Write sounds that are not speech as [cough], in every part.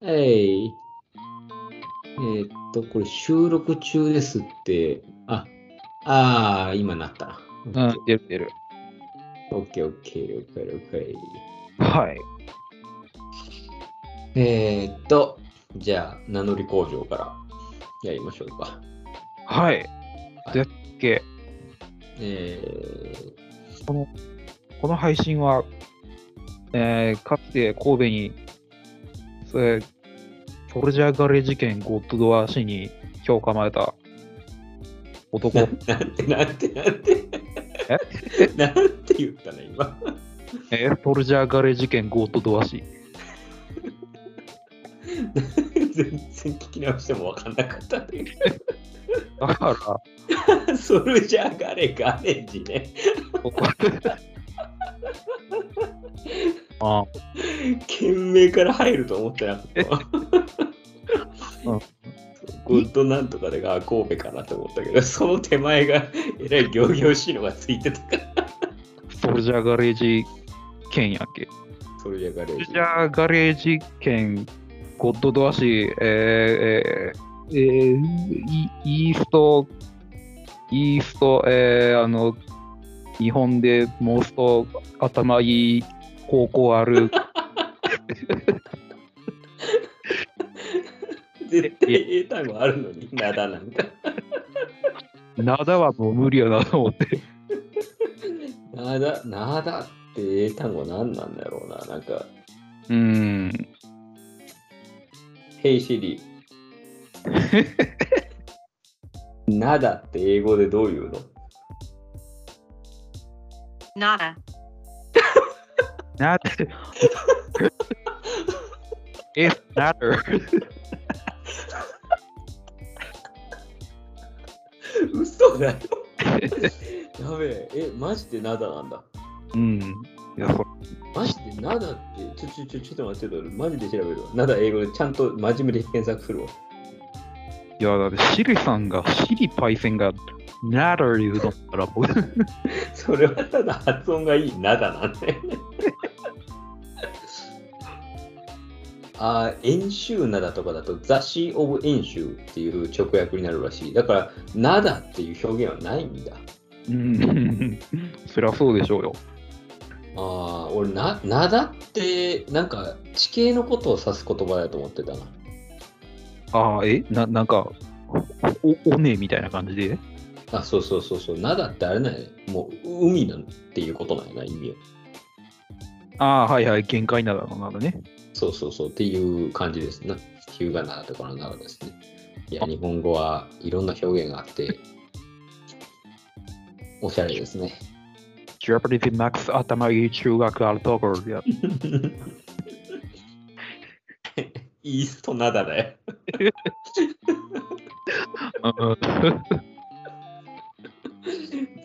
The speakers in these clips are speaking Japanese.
えい。えーっと、これ収録中ですって、あ、あー、今なったな。うん、出る出る。オッケーオッケー、了解了解。はい。えーっと、じゃあ、名乗り工場からやりましょうか。はい。でっけ、えこの、この配信は、えー、かつて神戸に、それ、ソルジャーガレー事件ゴッドドア市に評価まれた男、ー、[laughs] なんてなんてなんて。[laughs] なんて言ったの今。[laughs] え？ーソルジャーガレー事件ゴッドドア市。全然聞き直しても分かんなかったね。だから、ソルジャーガレガレージね。あ件名から入ると思ってなかったわ。[laughs] うんゴッドなんとかでが神戸かなと思ったけど、[laughs] その手前がえらい行々しいのがついてたから。ソルジャーガレージ件やっけ？ソルジャーガレージソルジ。ャーガレージ件ゴッドドア市、えーえーえーイイースト、イースト、えーあの、日本でモースト頭いい高校ある [laughs] 絶対英単語あるのに、なだなんか。灘はもう無理やなと思って。なだ、なだって英単語何なんだろうな。なんか、うーん。Hey Siri。なだって英語でどう言うの？Nada. なって。It's matter. 嘘だよ。やべえ、え、マジでなだなんだ。うん。いや、そマジでなだって、ちょちょちょちょっと待って、俺マジで調べるわ。なだ英語でちゃんと真面目で検索するわ。いや、だってシリさんが、シリパイセンが、ナダー言うのったら、僕、[laughs] それはただ発音がいいなだなんだよね。あー、演習なだとかだと、ザ・シー・オブ・演習っていう直訳になるらしい。だから、なだっていう表現はないんだ。うん。[laughs] そりゃそうでしょうよ。ああ、俺な、なだって、なんか地形のことを指す言葉だと思ってたな。ああ、え？な、なんか、お、おねみたいな感じで？あ、そうそうそうそう。なだってあれね。もう海なんっていうことなんやな、意味は。ああ、はいはい、限界なだのなだね。そうそうそうっていう感じですな。日向灘とかの灘ですね。いや、日本語はいろんな表現があって、おしゃれですね。ジャパニーズマックス頭いい中学あるところでやイースト灘だよ。[laughs]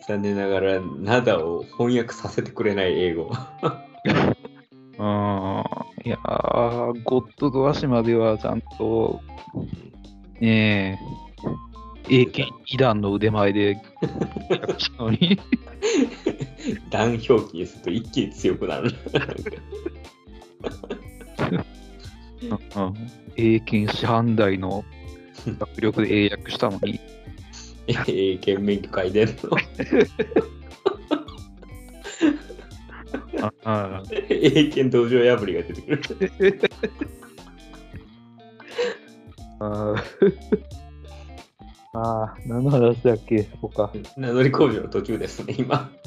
残念ながら、灘を翻訳させてくれない英語。[laughs] うん。いやー、ゴッドドア島ではちゃんと、ねえ、英検2段の腕前で段表記にすると一気に強くなる。うん、英検師範代の学力で英訳したのに、[laughs] 英検免許書いてんの。[laughs] ああ英検道場破りが出てくる。あー [laughs] あー、何の話だっけ、そこか。名乗り工場の途中ですね、今。[laughs]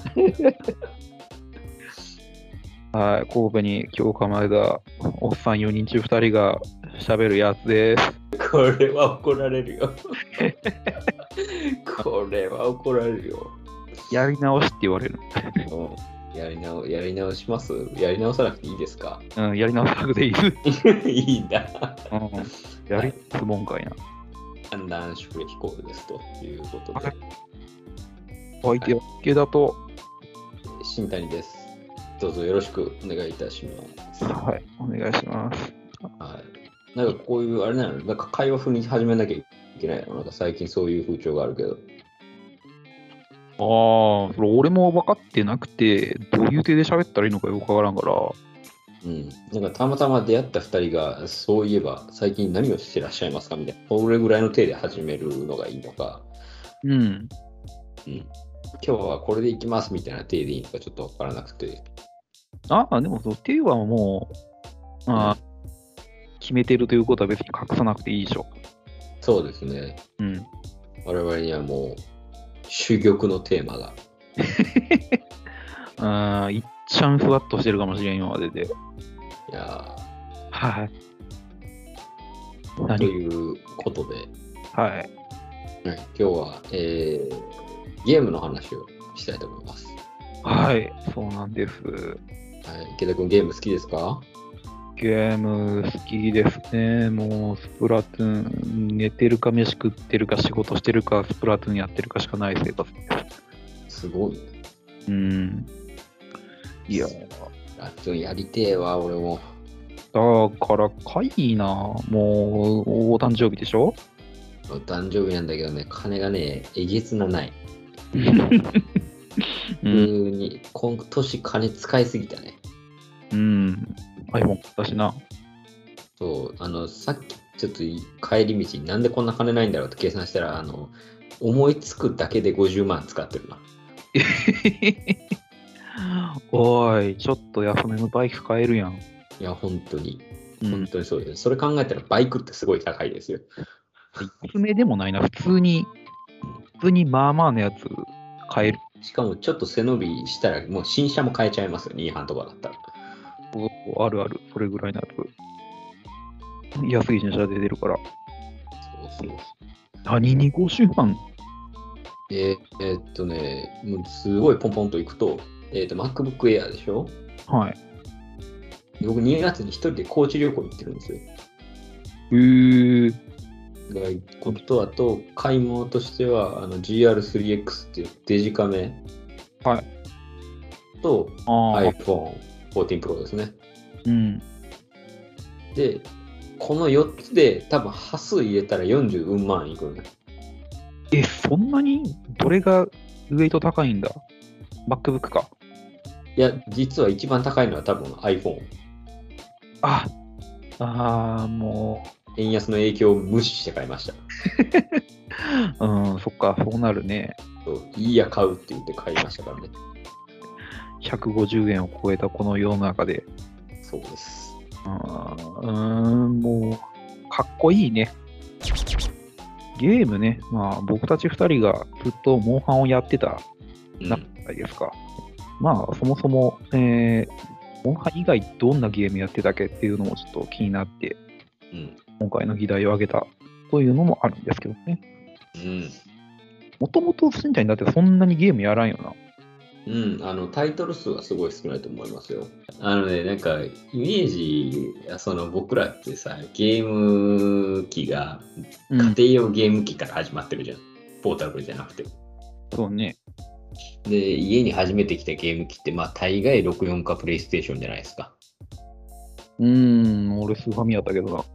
はい、神戸に今日構えたおっさん4人中2人が喋るやつです。これは怒られるよ。これは怒られるよ。[laughs] やり直しって言われる。うんやり直やり直します？やり直さなくていいですか？うん、やり直さなくていい。[laughs] いいんだ。うん、やりつもんかいな。判断シュレヒコールですということではい、相手は系だと、新谷です。どうぞよろしくお願いいたします。はい、お願いします。はい。なんかこういう、あれなの？なんか会話風に始めなきゃいけないの？なんか最近そういう風潮があるけど。ああ、それ俺も分かってなくて、どういう手で喋ったらいいのかよくわからんから、ううん。なんかたまたま出会った2人が、そういえば最近何をしてらっしゃいますかみたいな。それぐらいの手で始めるのがいいのか、うん。うん。今日はこれでいきますみたいな手でいいのかちょっとわからなくて。ああ、でもそう、っていうはもう、ああ、決めてるということは別に隠さなくていいでしょ。そうですね。うん。我々にはもう、珠玉のテーマが。[laughs] ああ、いっちゃんふわっとしてるかもしれん、今までで。いやはい。ーと何いうことで、はい。はい、今日は、えーゲームの話をしたいと思います。はい、そうなんです。はい、池田君、ゲーム好きですか？ゲーム好きですね。もう、スプラトゥーン、寝てるか飯食ってるか仕事してるか、スプラトゥーンやってるかしかない生活です。すごいね。うん。いや、あちょやりてえわ、俺も。だから、かいいな。もう、お誕生日でしょ？お誕生日なんだけどね、金がね、えげつなない。[laughs] う普ん。通に、今年金使いすぎたね。うん。iPhone だしな。そう、あの、さっきちょっと帰り道になんでこんな金ないんだろうって計算したら、あの、思いつくだけで50万使ってるな。[laughs] おい、ちょっと安めのバイク買えるやん。いや、本当に。本うん。当にそうです。それ考えたらバイクってすごい高いですよ。安めでもないな。普通に、普通にまあまあのやつ買える。しかもちょっと背伸びしたら、もう新車も買えちゃいますよ、2班とかだったら。おあるある。それぐらいのやつ。安い新車で出るから。そうそう。何に50万えーえーっとね、もうすごいポンポンといくと、えーっと、MacBook Air でしょ？はい。僕2月に一人で高知旅行行ってるんですよ。えー、が一個と、あと、買い物としては、あの GR3X っていうデジカメ。はい。と、iPhone 14 Pro ですね。うん。で、この4つで多分端数入れたら40万いくね。え、そんなに？どれがウェイト高いんだ ?MacBook か。いや、実は一番高いのは多分 iPhone。あ、あーも円安の影響を無視して買いました。う、[laughs] うん、そっか、そうなるね。いいや、買うって言って買いましたからね。150円を超えたこの世の中で。そうです。うーん、もう、かっこいいね。ゲームね、まあ、僕たち2人がずっとモンハンをやってたうんなないですか。まあ、そもそも、えー、モンハン以外どんなゲームやってたっけっていうのもちょっと気になって、うん。今回の議題を挙げたというのもあるんですけどね。うん。もともとしんちゃんだってそんなにゲームやらんよな。うん、あのタイトル数はすごい少ないと思いますよ。あのね、なんかイメージ、その僕らってさ、ゲーム機がうん、家庭用ゲーム機から始まってるじゃん。ポータブルじゃなくて。そうね。で、家に初めて来たゲーム機って、まあ大概64かプレイステーションじゃないですか。うーん、俺スーファミやったけどな。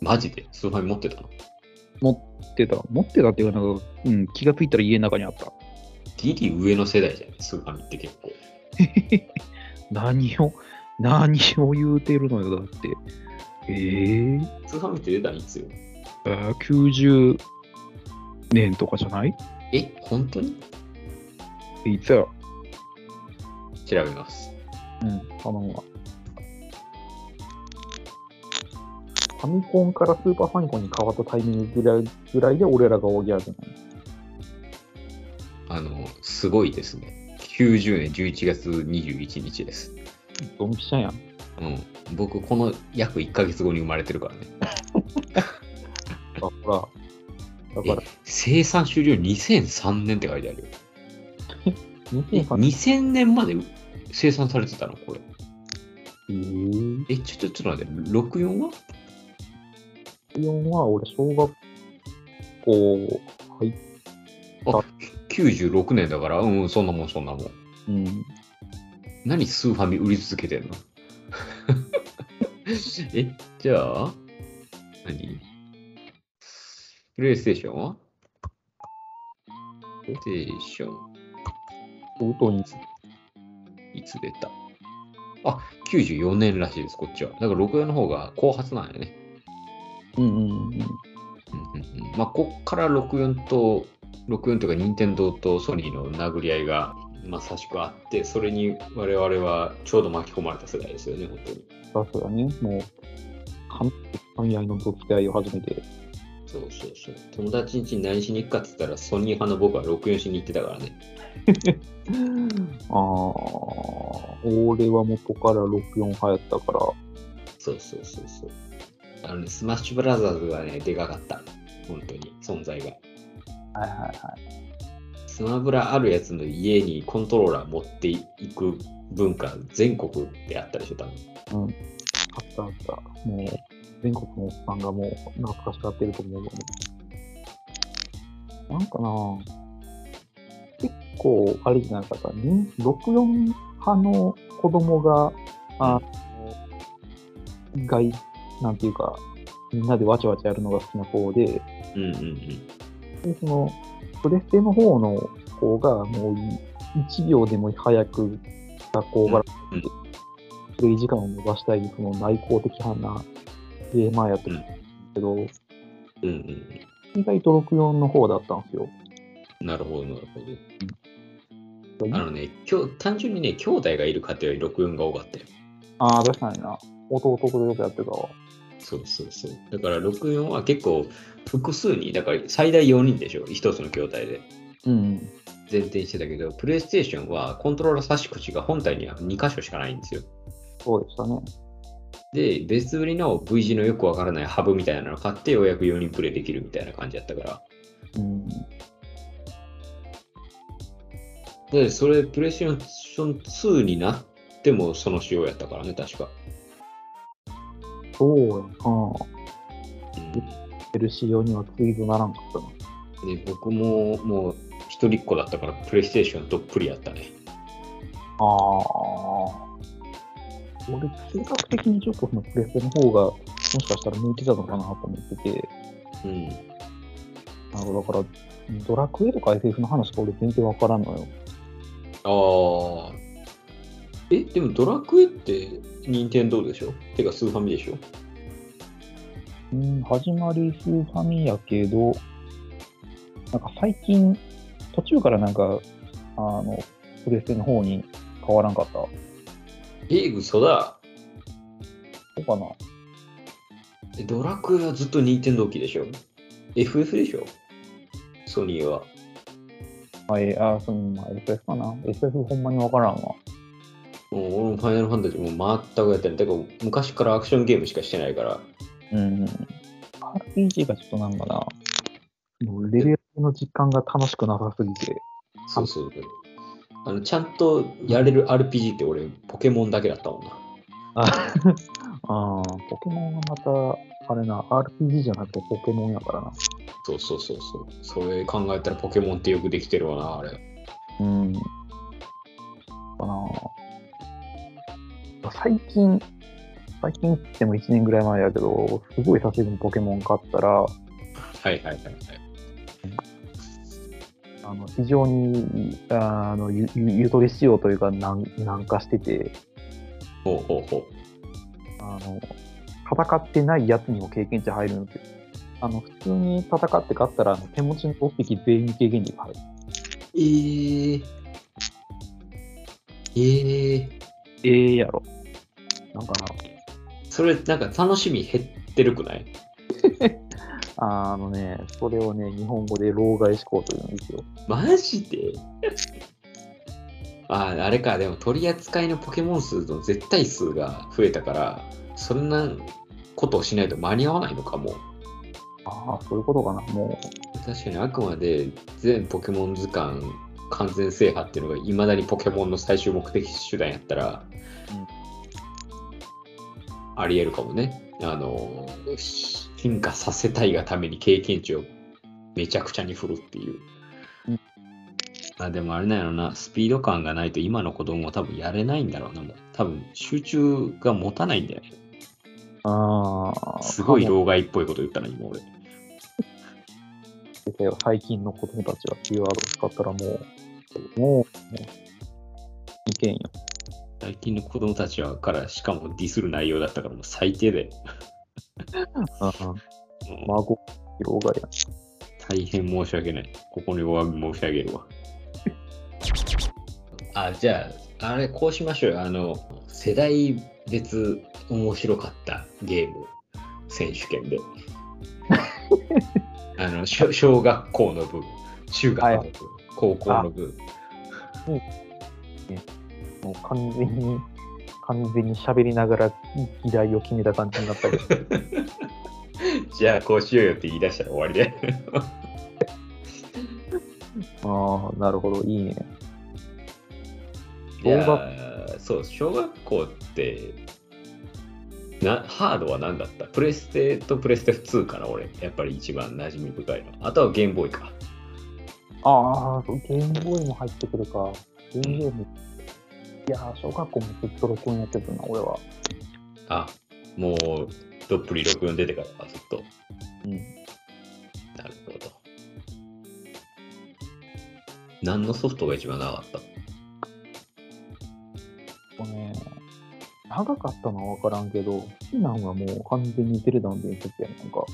マジで？スーファミ持ってたの？持ってた。持ってたっていうか、なんか、うん、気がついたら家の中にあった。ギリ上の世代じゃない？スーファミって結構。[laughs] 何を、何を言うてるのよ、だって。えー、スーファミって出たのいつよ？あー90年とかじゃない？え、本当に？いつや？調べます。うん、頼むわ。ファミコンからスーパーファミコンに変わったタイミングぐらいぐらいで俺らが大ギャルじゃないあの、すごいですね。90年11月21日です。ドンピシャやん。うん、僕、この約1ヶ月後に生まれてるからね。だから、だえから、生産終了2003年って書いてあるよ。え、2003 2000年まで生産されてたの？これ。えー、え、ちょ、ちょ、ちょっと待って、64は？4は俺、小学校入っあ、96年だから、うん、そんなもん、そんなもん。うん。何スーファミ売り続けてんの？[laughs] え、じゃあ、何？プレイステーションは？プレイステーション、相当に。いつ出た？あ、94年らしいです、こっちは。だから64の方が後発なんやね。うんうんうん。うんうんうんまあ、こっから64と、64とか、任天堂とソニーの殴り合いがまさしくあって、それに我々はちょうど巻き込まれた世代ですよね、本当に。さすがね、もう、神神合いのぶつけ合いを始めて、そうそうそう。友達ん家に何しに行くかって言ったら、ソニー派の僕は64しに行ってたからね。[laughs] ああ、俺は元から64派だったから、そうそうそうそう。あのね、スマッシュブラザーズはね、でかかった。本当に、存在が。はいはいはい。スマブラあるやつの家にコントローラー持っていく文化、全国であったでしょ、多分。うん。あったあった。もう、全国のおっさんがもう懐かしがってると思う。なんかな結構、あれじゃなかった。に64派の子供が、あの、外、なんていうか、みんなでわちゃわちゃやるのが好きな方で、うんうんうん。でその、プレステの方の子が、もう1秒でも早く学校からうんプレイ時間を伸ばしたい、その内向的派なゲーマーやったんですけど、うんうん意外と64の方だったんですよ。うん。なるほど、なるほど。あのね、きょ単純にね、兄弟がいる家庭は64が多かったよ。ああ、確かにな。弟とよくやってたわ。そうそうそう。だから64は結構複数に、だから最大4人でしょ、一つの兄弟で。うん。前提にしてたけど、プレイステーションはコントローラー差し口が本体には2箇所しかないんですよ。そうでしたね。で、別売りの V 字のよくわからないハブみたいなの買って、ようやく4人プレイできるみたいな感じだったから。うん。で、それ、プレイステーション2になってもその仕様やったからね、確か。そうやな。うんヘルシー用にはツイートならんかったな。で僕ももう一人っ子だったから、プレイステーションどっぷりやったね。ああ。俺、性格的にちょっとそのプレステの方が、もしかしたら向いてたのかなと思ってて、うん。なるほど、だから、ドラクエとか FF の話が俺全然わからんのよ。ああ。え、でもドラクエって任天堂でしょ？てかスーファミでしょ？うん、始まりスーファミやけど、なんか最近、途中からなんか、あの、プレステの方に変わらんかった？そえ、嘘だ。うかな？えドラクエはずっと任天堂機でしょ ?FF でしょ？ソニーは。あ、えあ、その、まあ、FF かな？FF ほんまにわからんわ。もう俺もファイナルファンタジーも全くやってない。だから昔からアクションゲームしかしてないから。うん。RPG がちょっとなんかな、もうレベルの実感が楽しくなさすぎて。そうそう。あのちゃんとやれる RPG って俺、ポケモンだけだったもんな。ああー、ポケモンはまた、あれな、RPG じゃなくてポケモンやからな。そうそうそうそう。それ考えたらポケモンってよくできてるわな、あれ。うん。かな最近、最近って言っても1年ぐらい前やけど、すごい久しぶりにポケモン買ったら、はいはいはいはい。あの非常にあのゆゆゆとり仕様というか軟軟化しててほうほうほう。あの、戦ってないやつにも経験値入るんですよ。あの普通に戦って勝ったら手持ちの6匹全員に経験値が入る。えー。えー。ええやろ。なんかな、それなんか楽しみ減ってるくない？[laughs] あのね、それをね、日本語で老害思考というんですよ。マジで？ああ、あれか、でも取り扱いのポケモン数の絶対数が増えたから、そんなことをしないと間に合わないのかも。ああ、そういうことかな。も確かにあくまで全ポケモン図鑑完全制覇っていうのがいまだにポケモンの最終目的手段やったら、ありえるかもね。あの、進化させたいがために経験値をめちゃくちゃに振るっていう。うんあでもあれなんやろな、スピード感がないと今の子供は多分やれないんだろうな、もう多分集中が持たないんだよああ、すごい老害っぽいこと言ったの、今俺。最近の子供たちはキーワードを使ったらもう、もう、もういけんよ。最近の子供たちはからしかもディスる内容だったからもう最低で、あ孫、広がりや。大変申し訳ない。ここにお詫び申し上げるわ。[laughs] あ、じゃあ、あれ、こうしましょうよ。あの、世代別面白かったゲーム選手権で。[laughs] あの小、小学校の部、中学の部、高校の部。もう完全に、完全に喋りながら議題を決めた感じになったけど。[laughs] じゃあ、こうしようよって言い出したら終わりで。[laughs] ああ、なるほど、いいね。いやーそう、小学校って、なハードは何だった？プレステとプレステ2から俺、やっぱり一番馴染み深いの。あとはゲームボーイか。ああ、ゲームボーイも入ってくるか。ゲームボーイも。いやー、小学校もずっと録音やってたな、俺は。あ、もう、どっぷり64出てからか、ずっと。うん。なるほど。何のソフトが一番長かった？こうね、長かったのは分からんけど、好きなのはもう完全にゼルダの伝説やねなんか。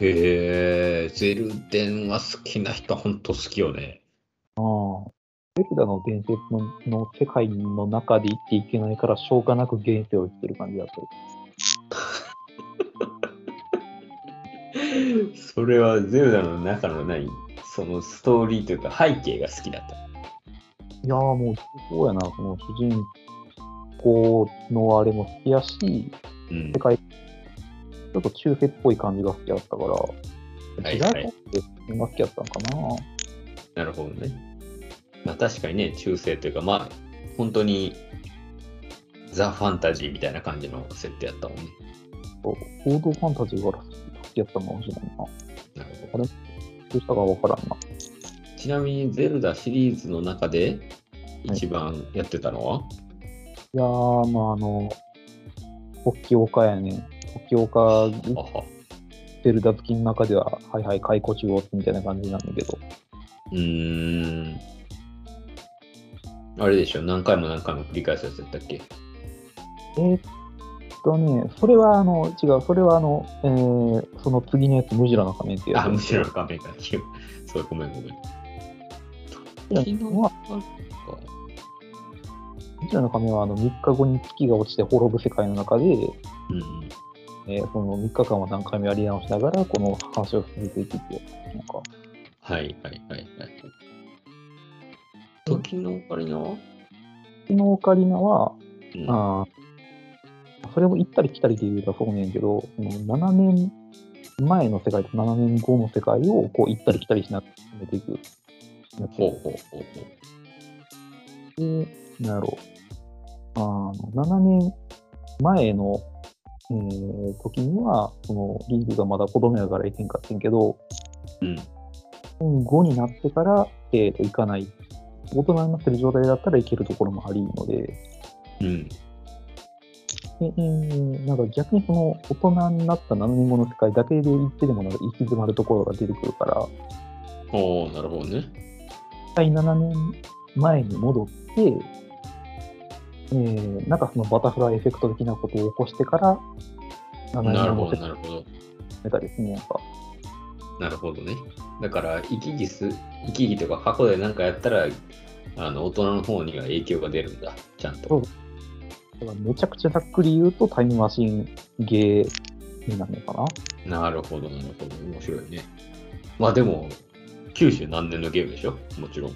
へえ、ゼルデンは好きな人、ほんと好きよね。ああ。ゼルダの伝説のの世界の中で生きていけないから、しょうがなく現世を生きてる感じだったり。それはゼルダの中の何そのストーリーというか背景が好きだった。いやーもう、そうやな、その主人公のあれも好きやし、うん世。界、ちょっと中世っぽい感じが好きだったから、はい時代って好きやったんかな。なるほどね。まあ確かにね、中世というか、まあ、本当にザ・ファンタジーみたいな感じの設定やったもんね。王道ファンタジーから好きやったのかもしれないな。なるほど。どうしたかわからんな。ちなみに、ゼルダシリーズの中で一番やってたのは、いやー、まああの、時岡やね。時岡、あはゼルダ好きの中では、はいはい、解雇中央みたいな感じなんだけど。うーん。あれでしょ、何回も何回も繰り返すやつやったっけ？えーっとね、それはあの、違う、それはあの、えー、その次のやつ、ムジュラの仮面ってやつ。あ、むしろ画面が違う。そう、ごめんごめん。いや昨日まあムジュラの仮面はあの3日後に月が落ちて滅ぶ世界の中で、うんうん。えーその3日間は何回もやり直しながら、この話を進めていくっていう、なんか、はいはいはいはい。時のオカリナは？このオカリナは、うんあーそれも行ったり来たりで言うとそうねんけど、その7年前の世界と7年後の世界をこう行ったり来たりしながら進めていくやつほうほうほうほう。で、なんやろう。あの、7年前の、えー時には、その、リーグがまだ子供やから行けんかってんけど、うん。5になってから、えーと、行かない。大人になってる状態だったら行けるところもありので、うん。でえーなんか逆にその、大人になった7年後の世界だけで行ってでもなんか行き詰まるところが出てくるから、おおなるほどね。一回7年前に戻って、えーなんかそのバタフライエフェクト的なことを起こしてから、7なるほど、年後の世界なるほど。なるほどね。だから、生き生す、生き生きとか過去で何かやったら、あの、大人の方には影響が出るんだ。ちゃんと。だからめちゃくちゃざっくり言うとタイムマシンゲーになるのかな。なるほど、なるほど。面白いね。まあでも、90何年のゲームでしょ？もちろん。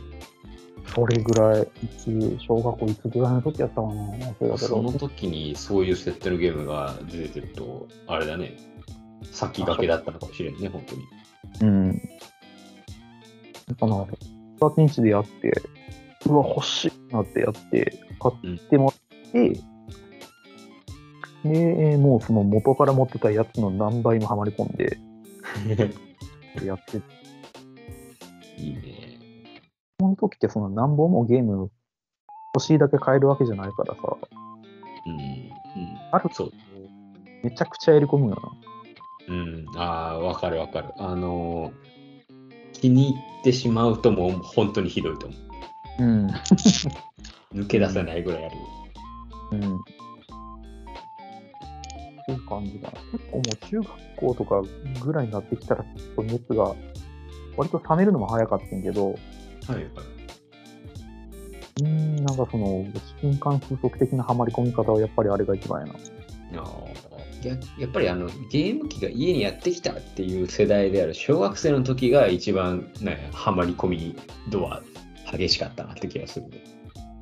それぐらい、いつ、小学校いつぐらいの時やったかな。その時にそういう設定のゲームが出てると、あれだね。先駆けだったのかもしれんね、本当に。うん。だから、パーティンチでやって、うわ、欲しいなってやって、買ってもらって、で、もうその元から持ってたやつの何倍もはまり込んで、やって、いいね。その時ってその何本もゲーム欲しいだけ買えるわけじゃないからさ、うん。うん。あるそう。めちゃくちゃやり込むよな。うん。ああ、わかるわかる。あのー気に入ってしまうともう本当にひどいと思う。うん。抜け出せないぐらいある。うん。っていう感じだな。結構もう中学校とかぐらいになってきたら、ちょっと熱が、割と冷めるのも早かったんけど、はいはい。うーん、なんかその、瞬間風速的なハマり込み方はやっぱりあれが一番やな。あーややっぱりあのゲーム機が家にやってきたっていう世代である小学生の時が一番、ね、ハマり込み度は激しかったなって気がするね。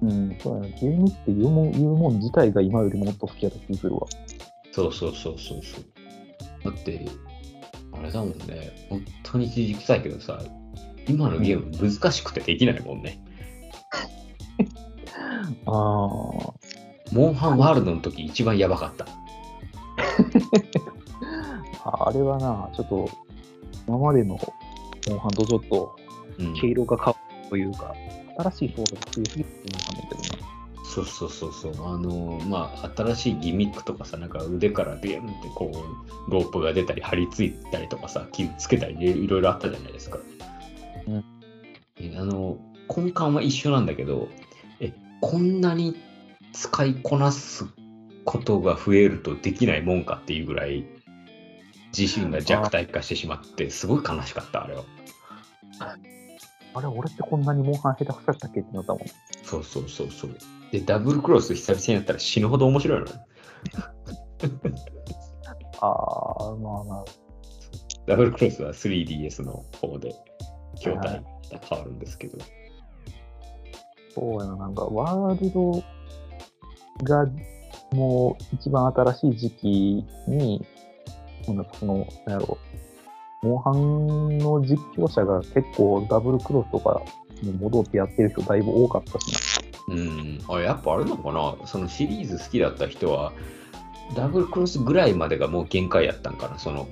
うん、そうやな。ゲームっていうもん言うもん自体が今よりもっと好きやった気するわ。そうそうそうそうそう。だって、あれだもんね、本当にじじくさいけどさ、今のゲーム難しくてできないもんね。[laughs] ああ。モンハンワールドの時一番やばかった。ああれはな、ちょっと、今までのモンハンとちょっとうん、毛色が変わるというか、新しいソードが増えすぎてるのかねんけどな。そうそうそうそう。あのまあ、新しいギミックとかさ、なんか腕からビュンってこう、ロープが出たり、張り付いたりとかさ、傷つけたり、いろいろあったじゃないですか。うんえあの、根幹は一緒なんだけど、え、こんなに使いこなすことが増えるとできないもんかっていうぐらい、自身が弱体化してしまって、すごい悲しかった、あれは。あれ、俺ってこんなにモンハン下手くそやったっけ？ってなったもん。そうそうそうそう。で、ダブルクロス久々にやったら死ぬほど面白いのね。[laughs] ああ、まあまあ、ダブルクロスは 3DS の方で筐体が変わるんですけど。そうやな、なんか、ワールドがもう一番新しい時期に、なんかその、なんやろう、モンハンの実況者が結構ダブルクロスとかに戻ってやってる人だいぶ多かったしうん。あ、やっぱあれなのかなそのシリーズ好きだった人は、ダブルクロスぐらいまでがもう限界やったんかなその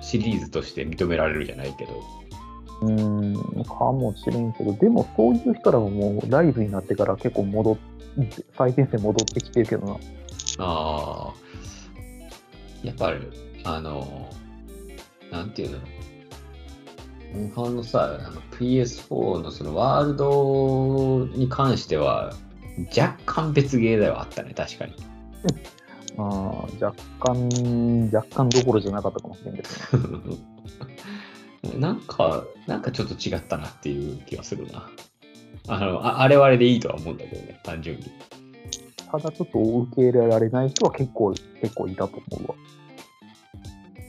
シリーズとして認められるじゃないけど。な。うーん、かもしれんけど、でもそういう人らももうライブになってから結構戻って、最前線戻ってきてるけどな。ああ。やっぱり、あの、なんていうの？モンハンのさ、あの PS4 のそのワールドに関しては、若干別ゲーではあったね、確かに。あー若干、若干どころじゃなかったかもしれんけどね。[laughs] なんか、なんかちょっと違ったなっていう気がするな。あの、ああれはあれでいいとは思うんだけどね、単純に。ただちょっと受け入れられない人は結構、結構いたと思うわ。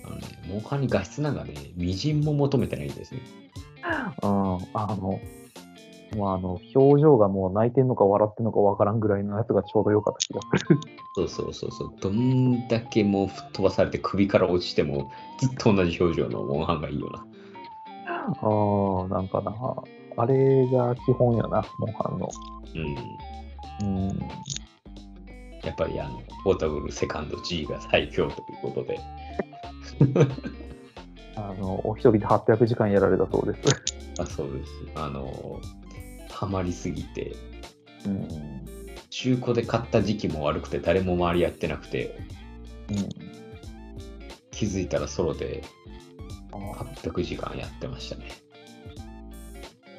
あのね、モンハンに画質なんかね、みじんも求めてないんですね。うん、あの、まあ、あの、表情がもう泣いてんのか笑ってんのかわからんぐらいのやつがちょうど良かった気がする。そうそうそうそう。どんだけもう吹っ飛ばされて首から落ちても、ずっと同じ表情のモンハンがいいよな。ああ、なんかな、あれが基本やな、モンハンの。うん。うん。やっぱりあの、ポータブルセカンド G が最強ということで。あの、お一人で800時間やられたそうです。あそうです。あの、ハマりすぎて、うん。うん。中古で買った時期も悪くて誰も周りやってなくて、気づいたらソロであー800時間やってましたね。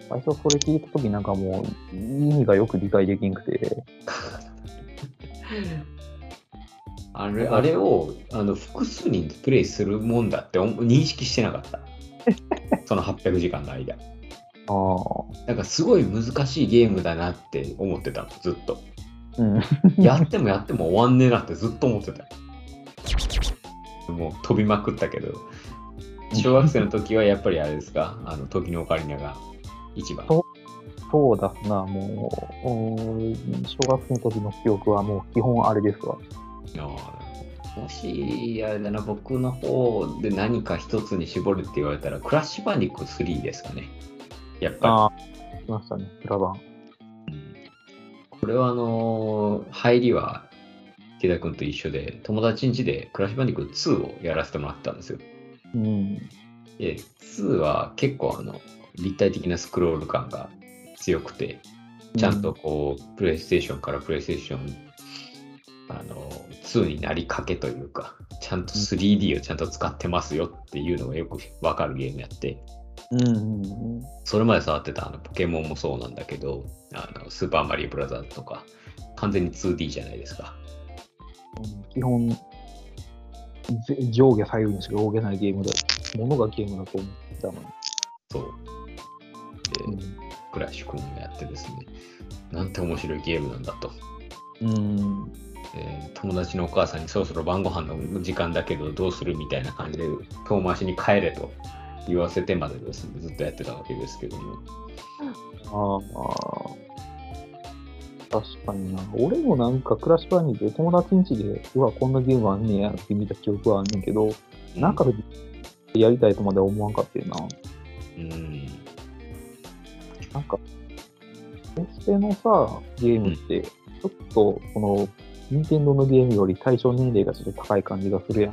最初それ聞いたときなんかもう、意味がよく理解できんくて、[laughs] あれあれをあの複数人でプレイするもんだって思認識してなかった。[laughs] その800時間の間。ああ、なんかすごい難しいゲームだなって思ってたの、ずっと。うん。やってもやっても終わんねえなってずっと思ってた。もう飛びまくったけど、小学生の時はやっぱりあれですか、あの時のオカリナが一番。そうだな、もう、うん小学生の時の記憶はもう基本あれですわ。もし、あれだな、僕の方で何か一つに絞るって言われたら、クラッシュバンディック3ですかね。やっぱああ、来ましたね、プラバン。これはあのー入りは、池田君と一緒で、友達ん家でクラッシュバンディック2をやらせてもらったんですよ。うん。で、2は結構あの、立体的なスクロール感が強くて、ちゃんとこう、プレイステーションからプレイステーション、あの、2になりかけというか、ちゃんと 3D をちゃんと使ってますよっていうのがよくわかるゲームやって、うんうんうん。それまで触ってたあのポケモンもそうなんだけど、あのスーパーマリオブラザーズとか、完全に 2D じゃないですか。基本、ぜ上下左右にしか動けないゲームだ。ものがゲームだと思ってたのに。そう。で、クラッシュ君がやってですね、なんて面白いゲームなんだと。うん。えー友達のお母さんにそろそろ晩ご飯の時間だけどどうするみたいな感じで遠回しに帰れと言わせてまでですね、ずっとやってたわけですけども。ああ。確かにな。俺もなんかクラッシュバーニーで友達ん家で、うわ、こんなゲームあんねやって見た記憶はあんねんけど、なんかでやりたいとまでは思わんかったよな。うん。なんか、プレステのさ、ゲームって、ちょっと、この、任天堂のゲームより対象年齢がちょっと高い感じがするやん。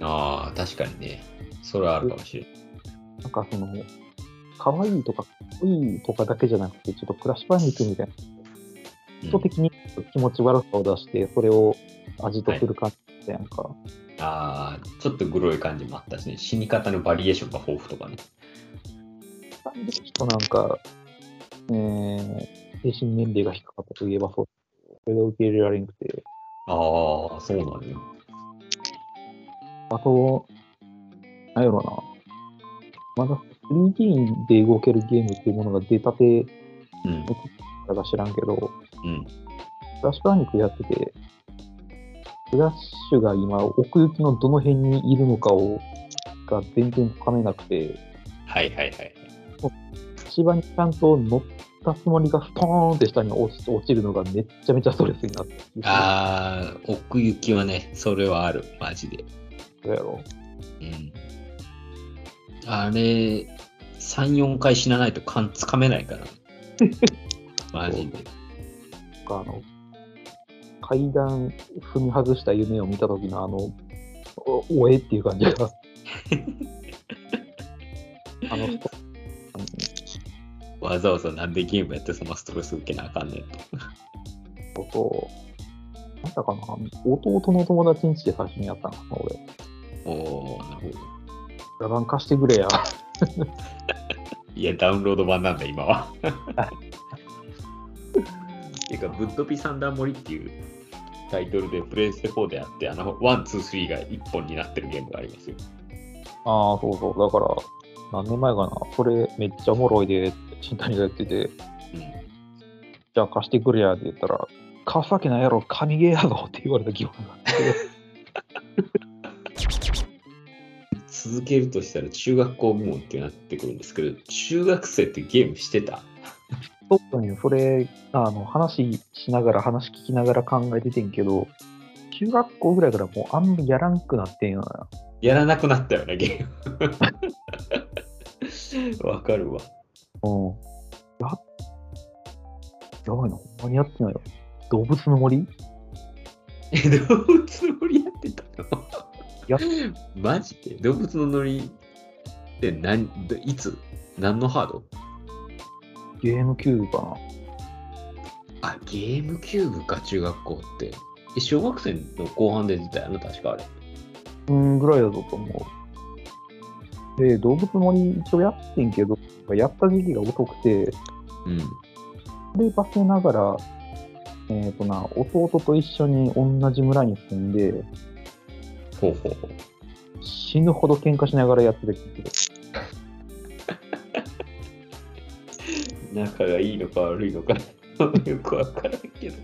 ああ、確かにね。それはあるかもしれない。なんかその、可愛いとか、かっこいいとかだけじゃなくて、ちょっとクラッシュバーニー君みたいな、うん基礎的に気持ち悪さを出して、それを味とする感じやんか。ああ、ちょっとグロい感じもあったしね。死に方のバリエーションが豊富とかね。ちょっとなんか、えー、精神年齢が低かったといえばそう。それが受け入れられなくて。ああ、そうなのよ。あと、なんやろな。まだ 3D で動けるゲームっていうものが出たてうん。だか知らんけど、うん。クラッシュバーニックやってて、クラッシュが今、奥行きのどの辺にいるのかを、が全然つかめなくて、はいはいはい。足場にちゃんと乗ったつもりがストーンって下に落ち落ちるのがめっちゃめちゃストレスになってああ、奥行きはね、それはある。マジで。そうやろ。うん。あれ、3、4回死なないと勘つかめないから。マジで。あの、階段踏み外した夢を見た時のあの、おおえっていう感じが。[laughs] あの、あのわざわざなんでゲームやってそのストレス受けなあかんねんと。そうそう。なんだかな、弟の友達ん家で最初にやったのかな、俺。おー、なるほど。裏番貸してくれや。いや、ダウンロード版なんだ、今は。[laughs] ていうか、ブッドピサンダー森っていうタイトルでプレイステ4であって、あの、1、2、3が1本になってるゲームがありますよ。ああ、そうそう。だから、何年前かな、それめっちゃおもろいで、新谷がやってて、うん。じゃあ貸してくれやって言ったら、貸すわけないやろ、神ゲーやぞって言われた記憶があって。[laughs] 続けるとしたら中学校部門ってなってくるんですけど、中学生ってゲームしてた？特にそれ、あの、話しながら、話聞きながら考えててんけど、中学校ぐらいからもうあんまりやらんくなってんよな。やらなくなったよね、ゲーム。[laughs] わかるわ。うん。や、やばいな、ほんまにやってないよ。動物の森？え、動物の森やってたの？やマジで？動物の森って何、どいつ？何のハード？ゲームキューブかな。あ、ゲームキューブか、中学校って。え、小学生の後半で出たよな、確かあれ。うん、ぐらいだと思う。で、動物の森一応やってんけど、やった時期が遅くて、うん。そればせながら、えっ、とな、弟と一緒に同じ村に住んで、ほうほうほう。死ぬほど喧嘩しながらやってたけど、仲がいいのか悪いのかよくわからんけど。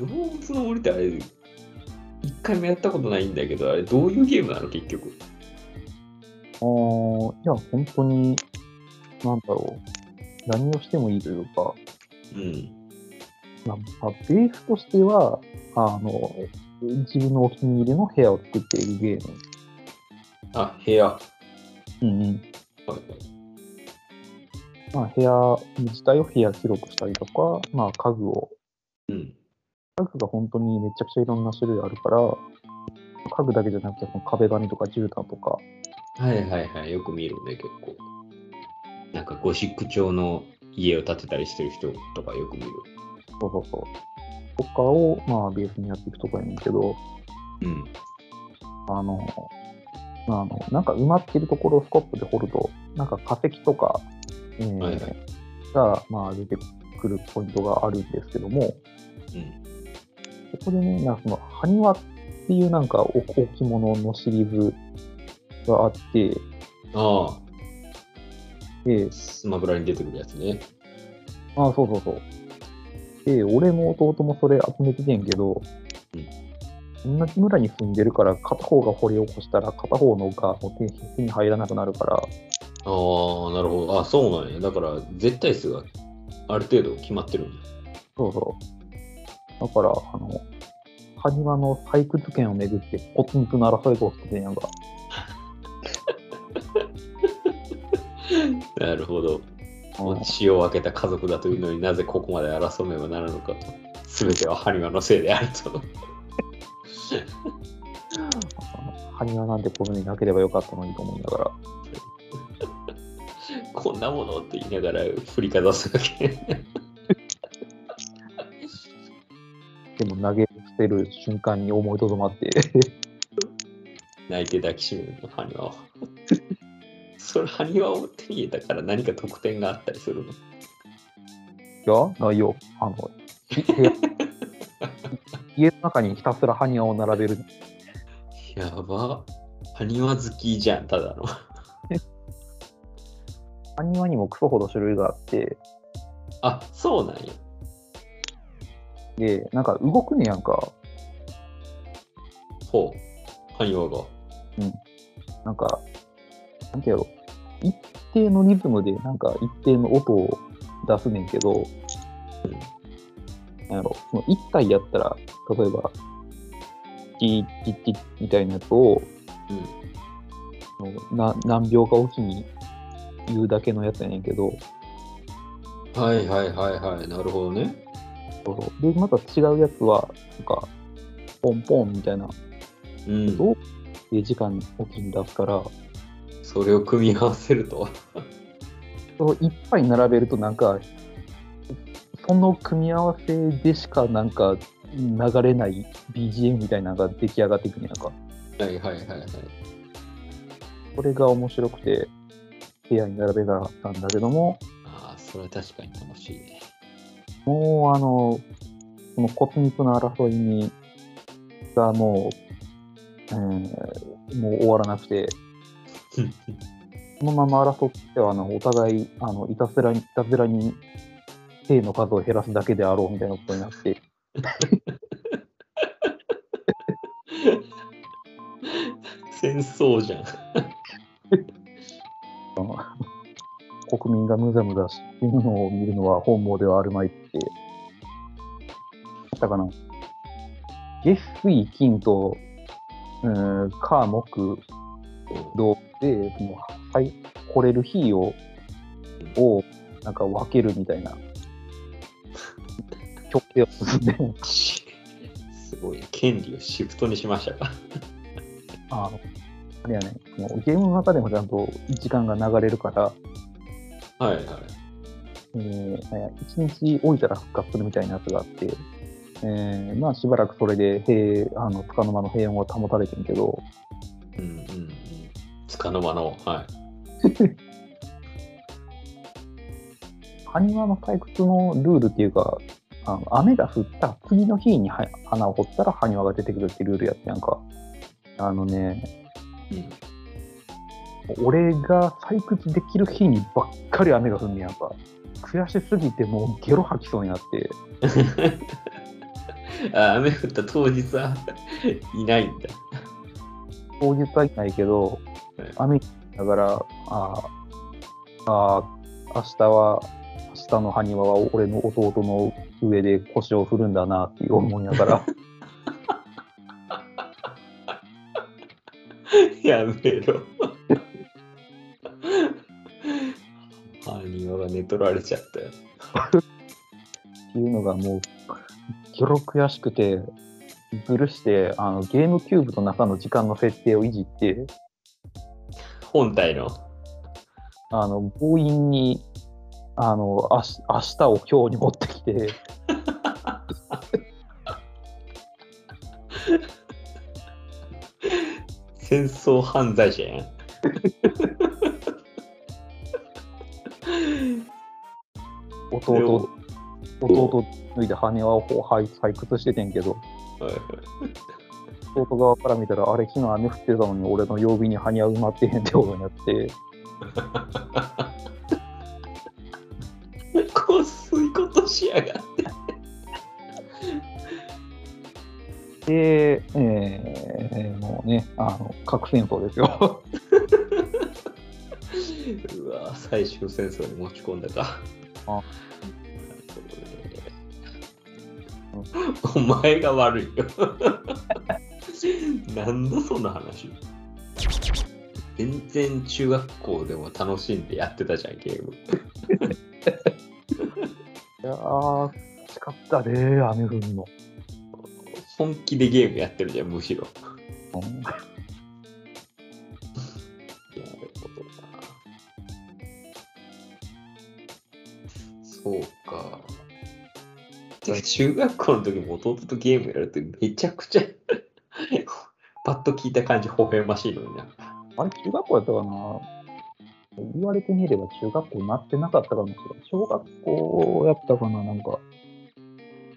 動物の森ってあれ、一回もやったことないんだけど、あれどういうゲームなの結局。あーいや、本当に、なんだろう、何をしてもいいというか、うん。まあ、まあベースとしては、あの、自分のお気に入りの部屋を作っているゲーム。あ、部屋。はうんうん。いまあ、部屋自体を部屋広くしたりとか、まあ、家具を、うん。家具が本当にめちゃくちゃいろんな種類あるから、家具だけじゃなくて、壁紙とか絨毯とか、はいはいはい。よく見るね、結構。なんかゴシック調の家を建てたりしてる人とかよく見る。そうそうそう。とかを、まあ、ベースにやっていくとこやねんけど、うん。あの、まあ、あのなんか埋まってるところをスコップで掘ると、なんか化石とか、えーはいはいが、まあ、出てくるポイントがあるんですけども、うん。こでね、なんかその、ハニワっていうなんかお置物のシリーズがあって、ああ、で、スマブラに出てくるやつね。あそうそうそう。で、俺も弟もそれ集めててんけど、同じ村に住んでるから、片方が掘り起こしたら、片方のがもう手に入らなくなるから、ああ、なるほど。あそうなんや。だから、絶対数がある程度決まってるんや。そうそう。だから、あの、ハニワの採掘権をめぐって、ポツンとの争いが起きててんやんか。[laughs] なるほど。うん血を分けた家族だというのになぜここまで争めばならぬのかと。すべてはハニワのせいであると。[laughs] ハニワなんてこのになければよかったのにと思いながら。[laughs] こんなものって言いながら振りかざすわけ。でも投げ捨てる瞬間に思いとどまって、泣いて抱きしめるの、ハニワを。それ、ハニワを手に入れたから何か特典があったりするの？いや、ないよ。あの、家 [laughs] の中にひたすらハニワを並べる。やば。ハニワ好きじゃん、ただの。ハニワにもクソほど種類があって、あ、そうなんや。で、なんか動くねやんか。ほう。ハニワが。なんか、なんてやろ。一定のリズムで、なんか一定の音を出すねんけど、なんやろ、その一体やったら、例えば、チッチッチッみたいなやつを、うん。な何秒かおきに言うだけのやつやねんけど、はいはいはいはい。なるほどね。そうそうで、また違うやつは、なんか、ポンポンみたいな、うん。をえ時間おきに出すから、それを組み合わせると。そのいっぱい並べるとなんか、その組み合わせでしかなんか流れない BGM みたいなのが出来上がっていくねやんか。はいはいはいはい。これが面白くて、部屋に並べたんだけども、ああ、それは確かに楽しいね。もうあの、その骨肉の争いに、がもう、うん、もう終わらなくて、このまま争っては、あの、お互い、あの、いたずらに、いたずらに、兵の数を減らすだけであろうみたいなことになって、[laughs] 戦争じゃん。国民がむざむざ死ぬのを見るのは本望ではあるまいって、だったかな。月水金と、うん、火木土で、そのはい、来れる日を、を、なんか分けるみたいな、[laughs] 決定を進んで、しすごい。権利をシフトにしましたか。あの、あれやね、もうゲームの中でもちゃんと時間が流れるから、はいはい。えー、なんや一日置いたら復活するみたいなやつがあって、えーまあしばらくそれで平あの束の間の平穏は保たれてるけど、うんうんうん。つかの間の、はい。[laughs] 埴輪の採掘のルールっていうか、あの雨が降った次の日には花を掘ったら埴輪が出てくるっていうルールやってやんか。あのね、うん、俺が採掘できる日にばっかり雨が降んねやんか。悔しすぎてもうゲロ吐きそうになって、[laughs] あ雨降った当日は [laughs] いないんだ。当日はいないけどはい、雨だから、あーあー、明日は、明日の埴輪は俺の弟の上で腰を振るんだなって思いながら、[laughs] やめろ。埴輪が寝取られちゃったよ。っていうのがもう、ギョロ悔しくて、ずるして、あの、ゲームキューブの中の時間の設定をいじって、本体の。あの、強引に、あの、あし明日を今日に持ってきて、戦争犯罪者やん。弟、弟脱いで羽輪をこう採採掘しててんけど、はいはい外側から見たら、あれ、昨日雨降ってたのに、俺の曜日に羽は埋まってへんってことになって、こうそういうことしやがって。で、えー、もうね、あの、核戦争ですよ。うわ最終戦争に持ち込んだか。あ [laughs] お前が悪いよ。[laughs] なんだその話。全然中学校でも楽しんでやってたじゃん、ゲーム。[laughs] いやー、しかったね、雨降るの。本気でゲームやってるじゃん、むしろ。うんなるほどな。そうか。中学校の時も弟とゲームやるとめちゃくちゃパッと聞いた感じ微笑ましいのにな。あれ、中学校やったかな言われてみれば中学校になってなかったかもしれない。小学校やったかななんか、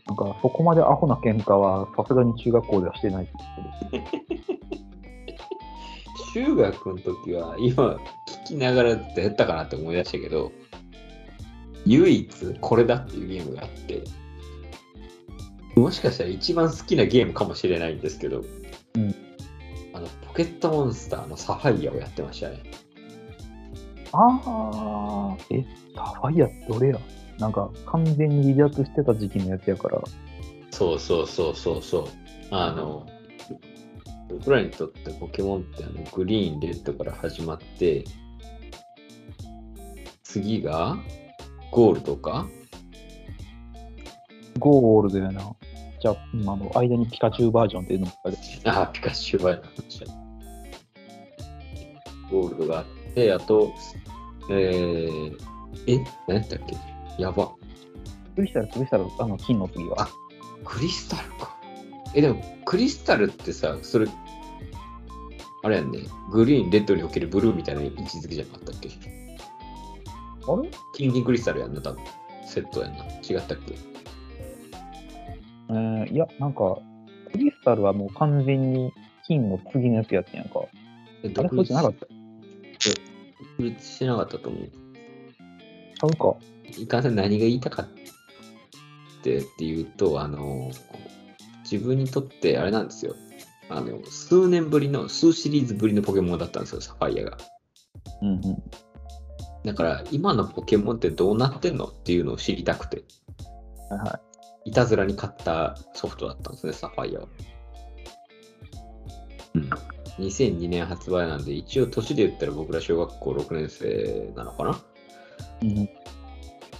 なんかそこまでアホな喧嘩はさすがに中学校ではしてないって言ってる。中学の時は今聞きながらやったかなって思い出したけど、唯一これだっていうゲームがあって、もしかしたら一番好きなゲームかもしれないんですけど、ケットモンスターのサファイアをやってましたね。あー、え、サファイアってどれや？なんか完全に離脱してた時期のやつやから。そうそうそうそうそう。あの、僕らにとってポケモンってあのグリーン、レッドから始まって、次がゴールドか？ゴールドやな。じゃあ、今の間にピカチュウバージョンっていうのもある。ああ、ピカチュウバージョン。ゴールドがあって、あと、えー、え、何やったっけ？やば。クリスタル、クリスタル、あの、金の次は。あクリスタルか。え、でも、クリスタルってさ、それ、あれやんね、グリーン、レッドにおけるブルーみたいな位置づけじゃなかったっけ？あれ？キンキンクリスタルやんな、多分。セットやんな。違ったっけ？えー、いや、なんか、クリスタルはもう完全に金の次のやつやってんやんか。え、あれ、そうじゃなかった独立してなかったと思う。ちゃうか。いかんせん何が言いたかってっていうと、あの、自分にとってあれなんですよ。あの、数年ぶりの、数シリーズぶりのポケモンだったんですよ、サファイアが。うんうん。だから、今のポケモンってどうなってんのっていうのを知りたくて、はいはいたずらに買ったソフトだったんですね、サファイアは。うん。2002年発売なんで、一応年で言ったら僕ら小学校6年生なのかない。うん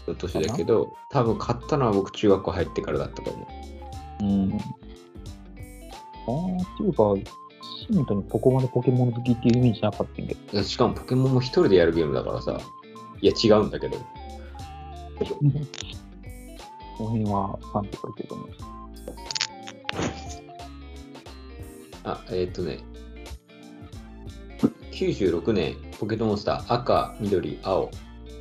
の年だけど、多分買ったのは僕中学校入ってからだったと思う。うん。あー、っていうか、シントにここまでポケモン好きっていうイメージなかったんやけど。しかもポケモンも一人でやるゲームだからさ、いや違うんだけど、この辺は賛否あるけども。あ、えっ、とね、96年、ポケットモンスター赤、緑、青、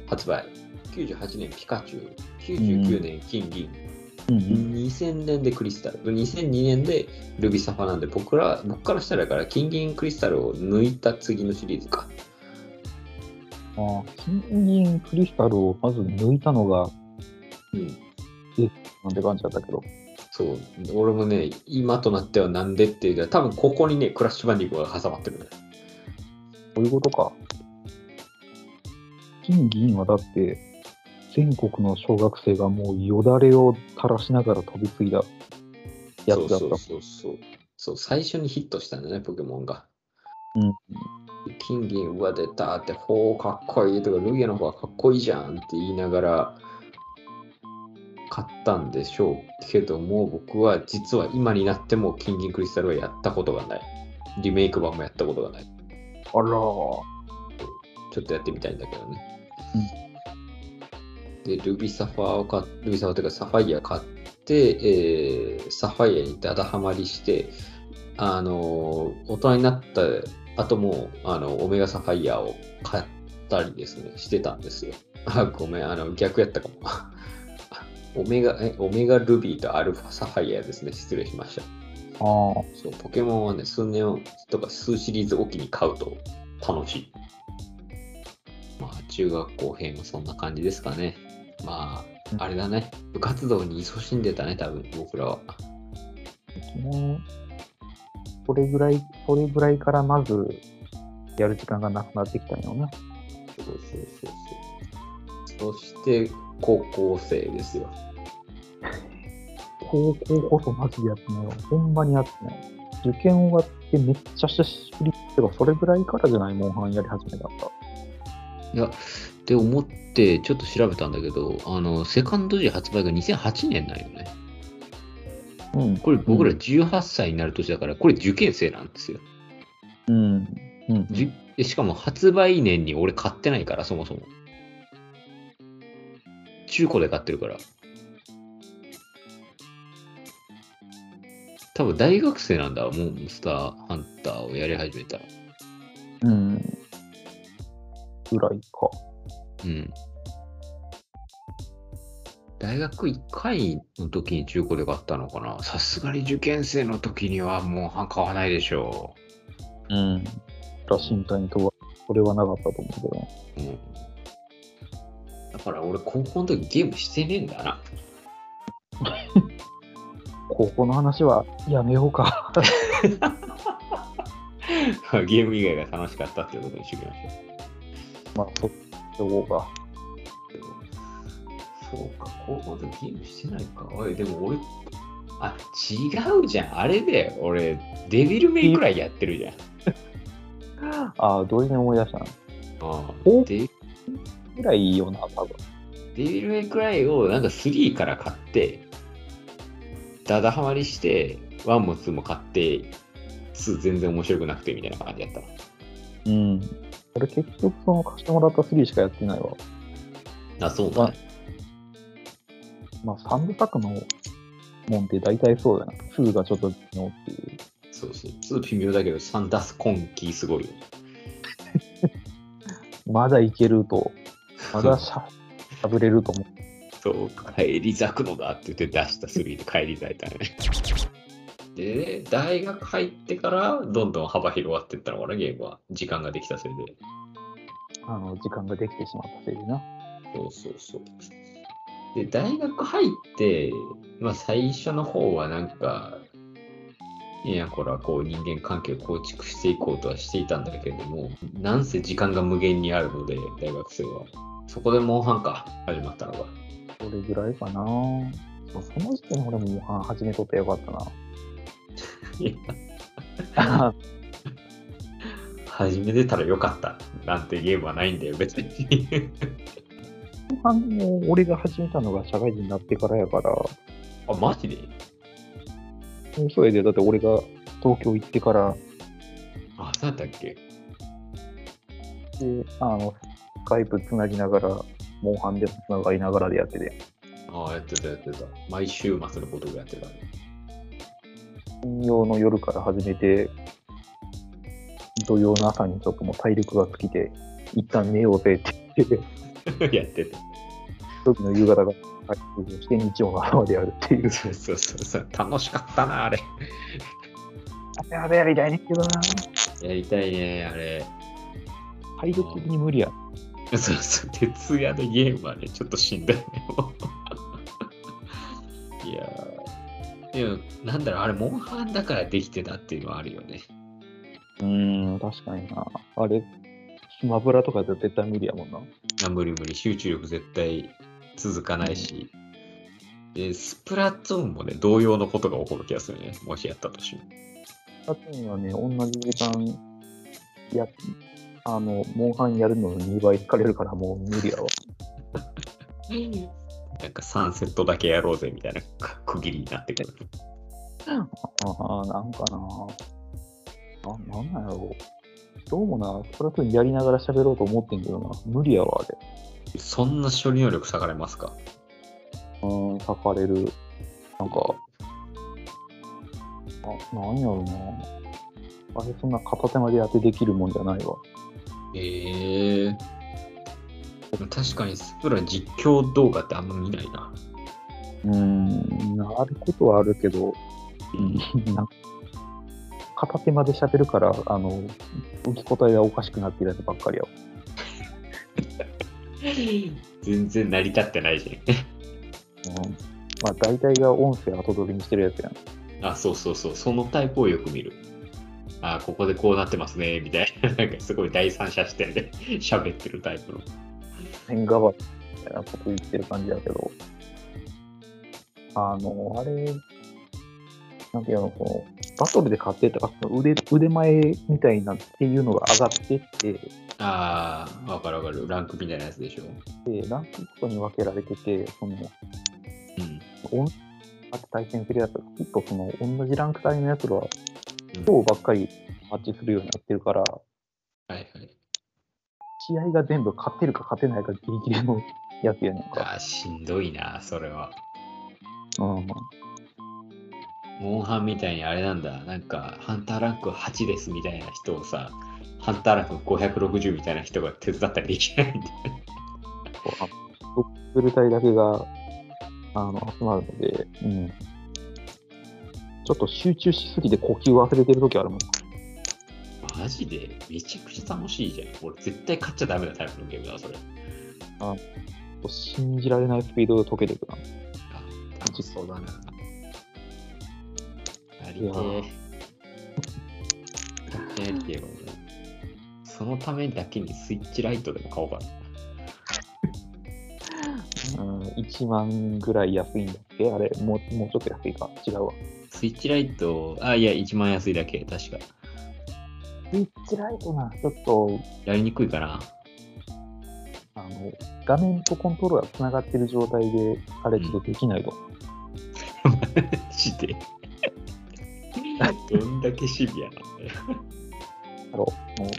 発売。98年、ピカチュウ。99年、金銀。うんうん。2000年でクリスタル。2002年でルビサファなんで、僕ら、僕からしたらだから、金銀クリスタルを抜いた次のシリーズか。あー金銀クリスタルをまず抜いたのが、うん。なんて感じだったけど。そう。俺もね、今となってはなんでっていうと、多分ここにね、クラッシュバンディコが挟まってるのよ。そういうことか。金銀はだって、全国の小学生がもうよだれを垂らしながら飛びついだやつだった。そうそうそうそう。そう、最初にヒットしたんだね、ポケモンが。うん。金銀、うわ、出たって、ほう、かっこいいとか、ルギアの方がかっこいいじゃんって言いながら、買ったんでしょうけども、僕は実は今になっても金銀クリスタルはやったことがない。リメイク版もやったことがない。あらー。ちょっとやってみたいんだけどね。で、ルビサファーを買っルビサファーというかサファイア買って、えーサファイアにダダハマりして、あのー大人になった後も、あの、オメガサファイアを買ったりですね、してたんですよ。[laughs] あ、ごめん、あの、逆やったかも。[laughs] オメガ、え、オメガルビーとアルファサファイアですね、失礼しました。そう、ポケモンはね、数年とか数シリーズおきに買うと楽しい。まあ、中学校編はそんな感じですかね。まうんあ、あれだね。部活動に勤しんでたね、多分僕らは。もう、それぐらい、それぐらいからまず、やる時間がなくなってきたんよね。そうそうそうそう。そして、高校生ですよ。[laughs] 高校こそマジでやってないわ。ほんまにやってない。受験終わってめっちゃ久しぶりってか、それぐらいからじゃないモンハンやり始めたんだ。いや、って思って、ちょっと調べたんだけど、あの、セカンド G 発売が2008年なんよね。うん。これ僕ら18歳になる年だから、これ受験生なんですよ。うん。うん。じでしかも発売年に俺買ってないから、そもそも。中古で買ってるから。多分大学生なんだ、モンスターハンターをやり始めたら。うん。ぐらいか。うん。大学1回の時に中古で買ったのかなさすがに受験生の時にはもう買わないでしょうん。ら身体にとは、それはなかったと思うけど。う。うん。だから俺高校の時ゲームしてねえんだな。[laughs] 高校の話はやめようか。ゲーム以外が楽しかったっていうことにしておきましょう。まあ、そ、そうか。そうか、高校の時ゲームしてないか。おい、でも俺、あ、違うじゃん。あれで、俺、デビルメイクらいやってるじゃん。[laughs] ああ、どれに思い出したのあおデぐらいいいよな、多分。デビルメイクライをなんか3から買って、ダダハマりして、1も2も買って、2全然面白くなくてみたいな感じやったわ。うん。俺結局その貸してもらった3しかやってないわ。あ、そうだね。まあ、3部作のもんって大体そうだな。2がちょっと微妙っていう。そうそう。2微妙だけど、3出す根気すごいよ。[laughs] まだいけると、まだしゃ、しゃぶれると思う。そう、帰り咲くのだって言って出した3で帰り咲いたね。で、大学入ってからどんどん幅広がっていったのかな、ゲームは。時間ができたせいで。あの、時間ができてしまったせいでな。そうそうそう。で、大学入って、まあ最初の方はなんか、いや、これはこう人間関係を構築していこうとはしていたんだけれども、なんせ時間が無限にあるので、大学生は。そこでモンハンか、始まったのが。それぐらいかな。そうその時点で俺もモンハン始めとってよかったな。いや [laughs] 始めてたらよかったなんてゲームはないんだよ、別に。モンハンも俺が始めたのが社会人になってからやから、あ、マジで？それでだって俺が東京行ってから、あ、そうやったっけ？で、あの、スカイプつなぎながら、モンハンでもつながりながらでやってて、あやってたやってた。毎週末のことをやってたね。金曜の夜から始めて、土曜の朝にちょっともう体力が尽きて、一旦寝ようぜって言って、[laughs] やってた。時の夕方が回復して日曜の朝までやるっていう。そうそうそう。楽しかったな、あれ。やべやりたいねんけどな。やりたいね、あれ。体力的に無理や。そうそう、徹夜でゲームはね、ちょっとしんどいね。[laughs] いやー、でも、なんだろう、あれ、モンハンだからできてたっていうのはあるよね。うーん、確かにな。あれ、スマブラとかで絶対無理やもんな。あ無理無理、集中力絶対続かないし。で、スプラトゥーンもね、同様のことが起こる気がするね。もしやったとしても。あとにはね、同じ時間、や、あの、モンハンやるのの2倍疲れるからもう無理やわ。[laughs] なんか3セットだけやろうぜみたいな区切りになってくる。ああ、なんかな。な、なんなんやろう。どうもな、スプラトゥーンやりながら喋ろうと思ってんけどな。無理やわ、あれ。そんな処理能力下がれますか？うーん、裂かれる。なんか、あ、なんやろな。あれ、そんな片手間で当てできるもんじゃないわ。ええ確かにスプラ実況動画ってあんま見ないな。うーん、あることはあるけど、うんな片手まで喋るから、あの、受け答えがおかしくなってるやつばっかりやわ。全然成り立ってないじうん、まあ、大体が音声後取りにしてるやつやん。ゃん。あ、そうそうそう。そのタイプをよく見る。あ、ここでこうなってますね、みたいな。[laughs] なんかすごい第三者視点で [laughs] 喋ってるタイプの。変側みたいなこと言ってる感じだけど、あの、あれ、なんていうの、この、バトルで勝ってたら、その腕腕前みたいなっていうのが上がってって、ああ、わかるわかる。ランクみたいなやつでしょ。で、ランクごとに分けられてて、その、うん。音あって対戦するやつが、きっとその、同じランク帯のやつら今日ばっかりマッチするようになってるから、はいはい。試合が全部勝てるか勝てないかギリギリのやつやねんか。あーしんどいな、それは。うん。モンハンみたいにあれなんだ、なんか、ハンターランク8ですみたいな人をさ、ハンターランク560みたいな人が手伝ったりできないんだよ。こうあドップル隊だけがあの集まるので、うん。ちょっと集中しすぎて呼吸忘れてる時あるもん。マジで？めちゃくちゃ楽しいじゃん。俺絶対勝っちゃダメなタイプのゲームだ、それ。信じられないスピードで溶けていくな。あ楽しそうだな。やりてえ。やりてえわ俺そのためだけにスイッチライトでも買おうかな。[laughs] うん、1万ぐらい安いんだっけ？あれもう、もうちょっと安いか。違うわ。スイッチライト、あ、いや、1万安いだけ、確か。スイッチライトな、ちょっと、やりにくいかな。あの、画面とコントローラーつながってる状態で、あれちょっとできないと。[laughs] マジで。[laughs] どんだけシビアなんだよ。だろう。もう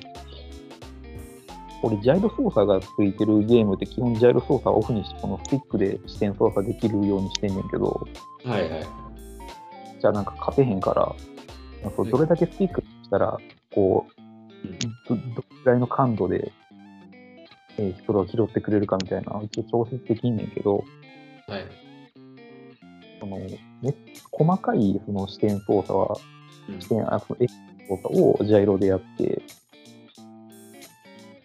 俺、ジャイロ操作がついてるゲームって基本ジャイロ操作をオフにして、このスティックで視点操作できるようにしてんねんけど、はいはい。じゃあなんか勝てへんから、なんかどれだけスティックしたら、こう、どどれぐらいの感度で、えー、人を拾ってくれるかみたいな、一応調節できんねんけど、はい。その、ね、細かいその視点操作は、うん視点、あその X 操作をジャイロでやって、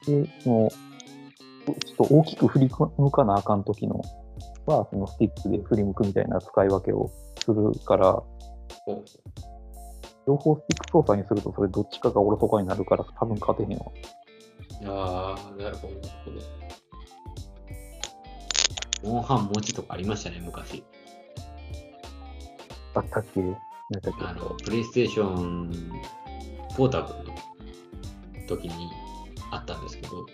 で、その、ちょっと大きく振り向かなあかん時のは、そのスティックで振り向くみたいな使い分けをするから、お両方スティック操作にすると、それどっちかがおろそかになるから、多分勝てへんわ。ああ、なるほど、なるほど。モンハン文字とかありましたね、昔。あったっけ？なんだっけ？あの、プレイステーションポータブルの時にあったんですけど、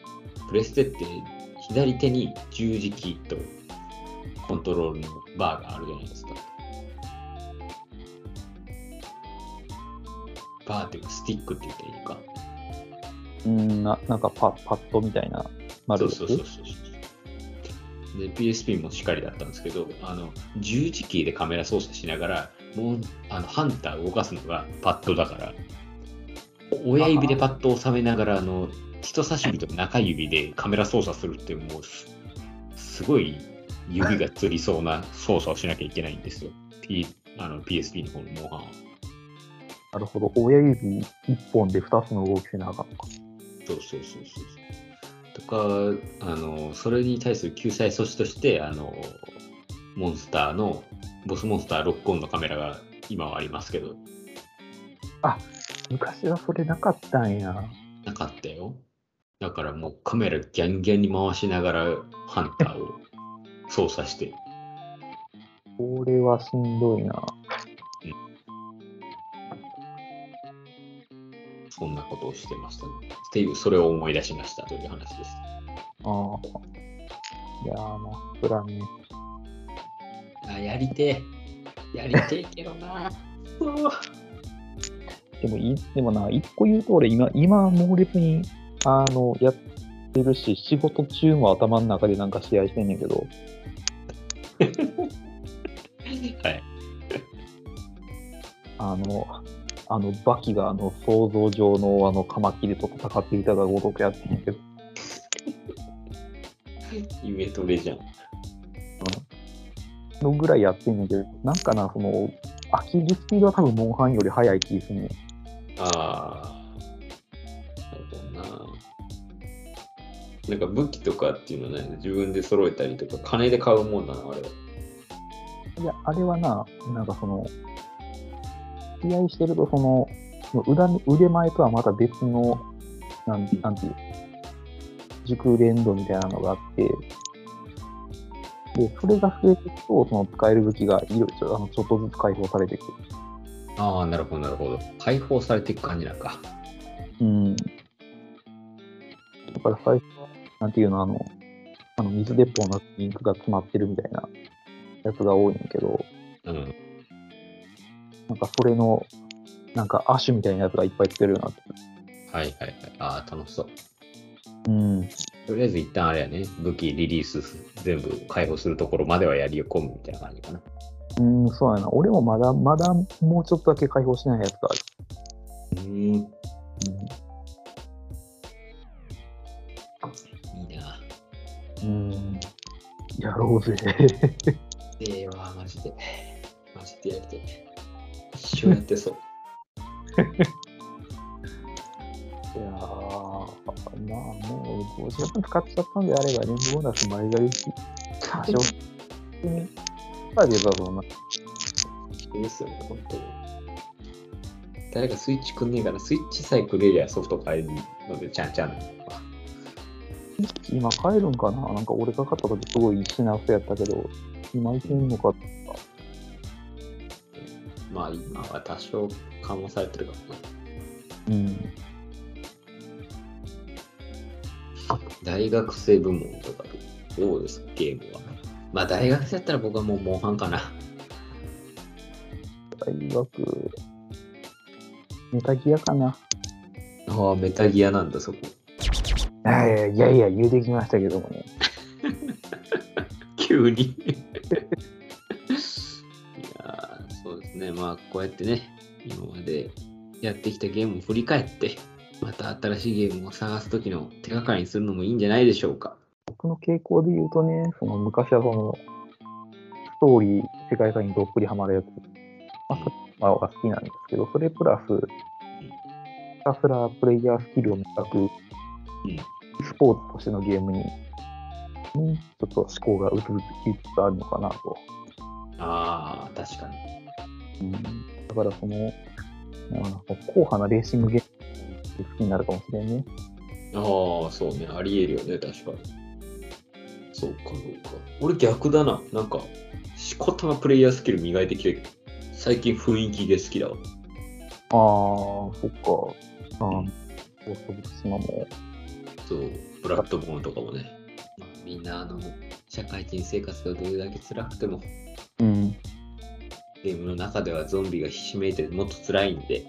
プレステって左手に十字キーとコントロールのバーがあるじゃないですか。バーっていうかスティックって言ったらいいのか。うんな、なんかパパッドみたいな丸そうそうそうそう。で、PSP もしっかりだったんですけど、あの、十字キーでカメラ操作しながら、もう、あの、ハンターを動かすのがパッドだから、親指でパッドを収めながら、あの、人差し指と中指でカメラ操作するってもうす、すごい指がつりそうな操作をしなきゃいけないんですよ。P、あの PSP の方のモンハンは。なるほど。親指一本で二つの動きせなあかんのか。そうそうそうそう。とか、あの、それに対する救済措置として、あの、モンスターの、ボスモンスターロックオンのカメラが今はありますけど、昔はそれなかったんや。なかったよ。だからもうカメラギャンギャンに回しながらハンターを操作して、これはしんどいな。そんなことをしてましたね。っていう、それを思い出しましたという話です。ああ。いやー、まあ、そらね。あ、やりてえ。やりてえけどな。でもいい、でもな、一個言うと俺今、今猛烈に、あの、やってるし、仕事中も頭の中でなんか試合してんねんけど、[laughs] はい。あの、あの、バキがあの、想像上のあの、カマキリと戦っていただごとくやってんねんけど、夢トレじゃん。のぐらいやってんねんけど、なんかな、その、切るスピードは多分モンハンより速い気するね。ああ。なるほどな。なんか武器とかっていうのはね、自分で揃えたりとか、金で買うもんなの、あれは。いや、あれはな、なんかその、試合してると、その、その裏腕前とはまた別の、なんなんていう、熟練度みたいなのがあって、で、それが増えていくと、その使える武器がいろいろあのちょっとずつ解放されていく。ああ、なるほど、なるほど。解放されていく感じなんか。うん。だから最初は、なんていうの、あの、あの水鉄砲のインクが詰まってるみたいなやつが多いんやけど、うん。なんかそれの、なんかアッシュみたいなやつがいっぱいつけるようになってはいはいはい。ああ、楽しそう。る。うん。とりあえず一旦あれやね、武器リリース全部解放するところまではやり込むみたいな感じかな。うん、そうやな。俺もまだ、まだもうちょっとだけ解放しないやつがある。うん。いいな。うん。うん。やろうぜ。[laughs] ええわ、マジで。マジでやりたい。一生やってそう。[laughs] いやー、まあもう、50分使っちゃったんであればね、ボーナス前借りし、多少、に、あればそんな、そうですよね、本当に。誰かスイッチくんねえから、スイッチさえくれりゃソフト買えるので、ちゃんちゃん。今買えるんかな？なんか俺が買った時すごい品薄やったけど、今いけんのかまあ、今は多少緩和されてるからな。うん。大学生部門とかでどうですか、ゲームは。まあ、大学生やったら僕はもうモンハンかな。大学、メタギアかなああ、メタギアなんだ、そこ。いやいやいや、言うてきましたけどもね。[laughs] 急に。まあ、こうやってね、今までやってきたゲームを振り返って、また新しいゲームを探すときの手がかりにするのもいいんじゃないでしょうか。僕の傾向で言うとね、その昔はその、ストーリー、世界観にどっぷりハマるやつ、まあ、そっちの方が好きなんですけど、それプラス、ひたすらプレイヤースキルを磨く、スポーツとしてのゲームに、にちょっと思考がうつうつきつつあるのかなと。ああ、確かに。うん、だからその、なんかな硬派なレーシングゲーム好きになるかもしれんね。ああ、そうね。ありえるよね、確かに。そうか、そうか。俺逆だな。なんか、しこたまプレイヤースキル磨いてきてるけど、最近雰囲気が好きだわ。ああ、そっか。ああ、そうそう、島も。そう、ブラッドボーンとかもね。まあ、みんな、あの、社会人生活がどれだけ辛くても、うん。ゲームの中ではゾンビがひしめいてもっと辛いんで、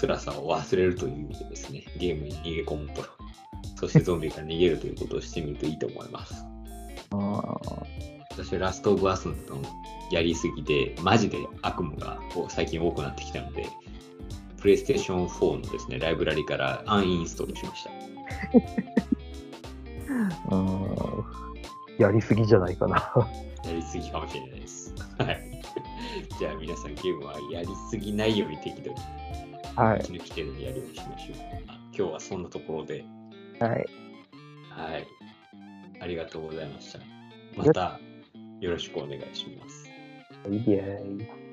辛さを忘れるという意味でですね、ゲームに逃げ込むと、そしてゾンビから逃げるということをしてみるといいと思います。ああ、私はラストオブアスのやりすぎて、マジで悪夢が最近多くなってきたので、プレイステーション4のですね、ライブラリからアンインストールしました。[laughs] うん。やりすぎじゃないかな。やりすぎかもしれないです。はい。[laughs] じゃあ皆さんゲームはやりすぎないように適度に、はい。気の利けるにやるようにしましょう。あ今日はそんなところで、はい。はい。ありがとうございました。またよろしくお願いします。イエ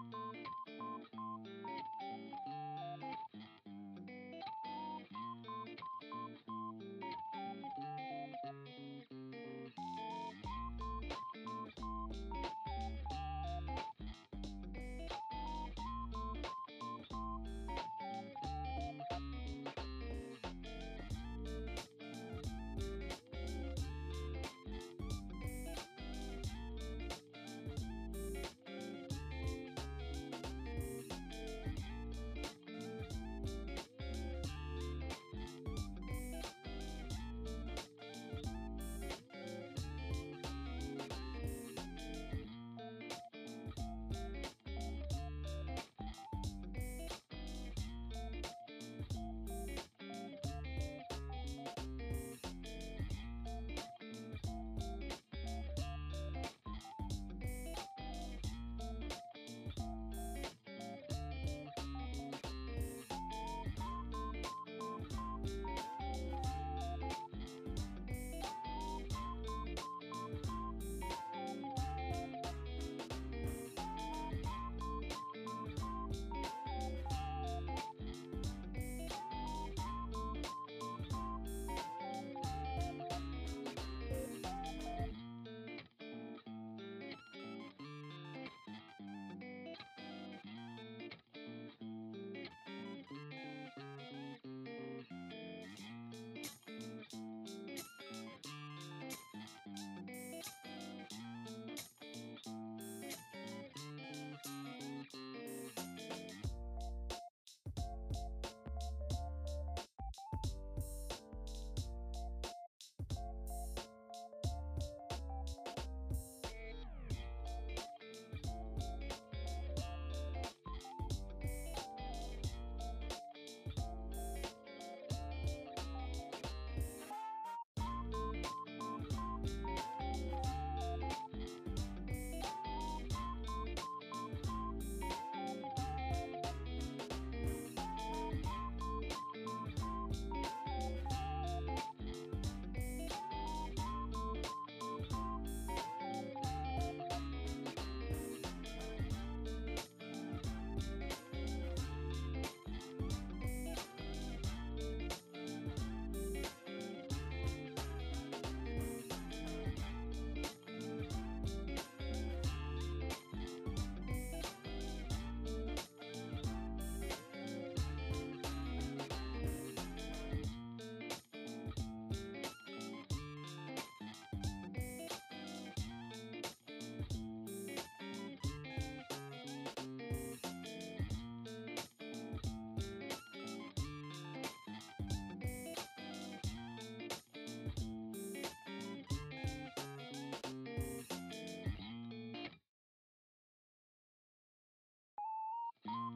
Thank you.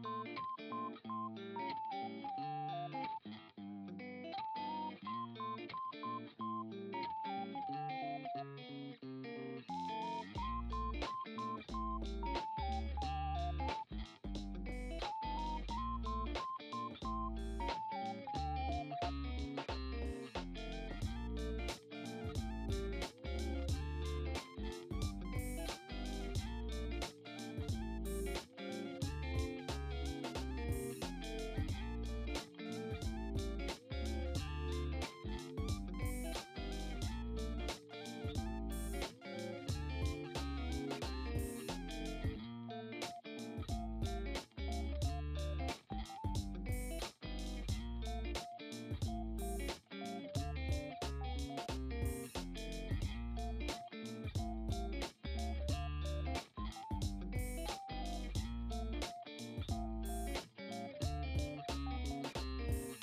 Thank you.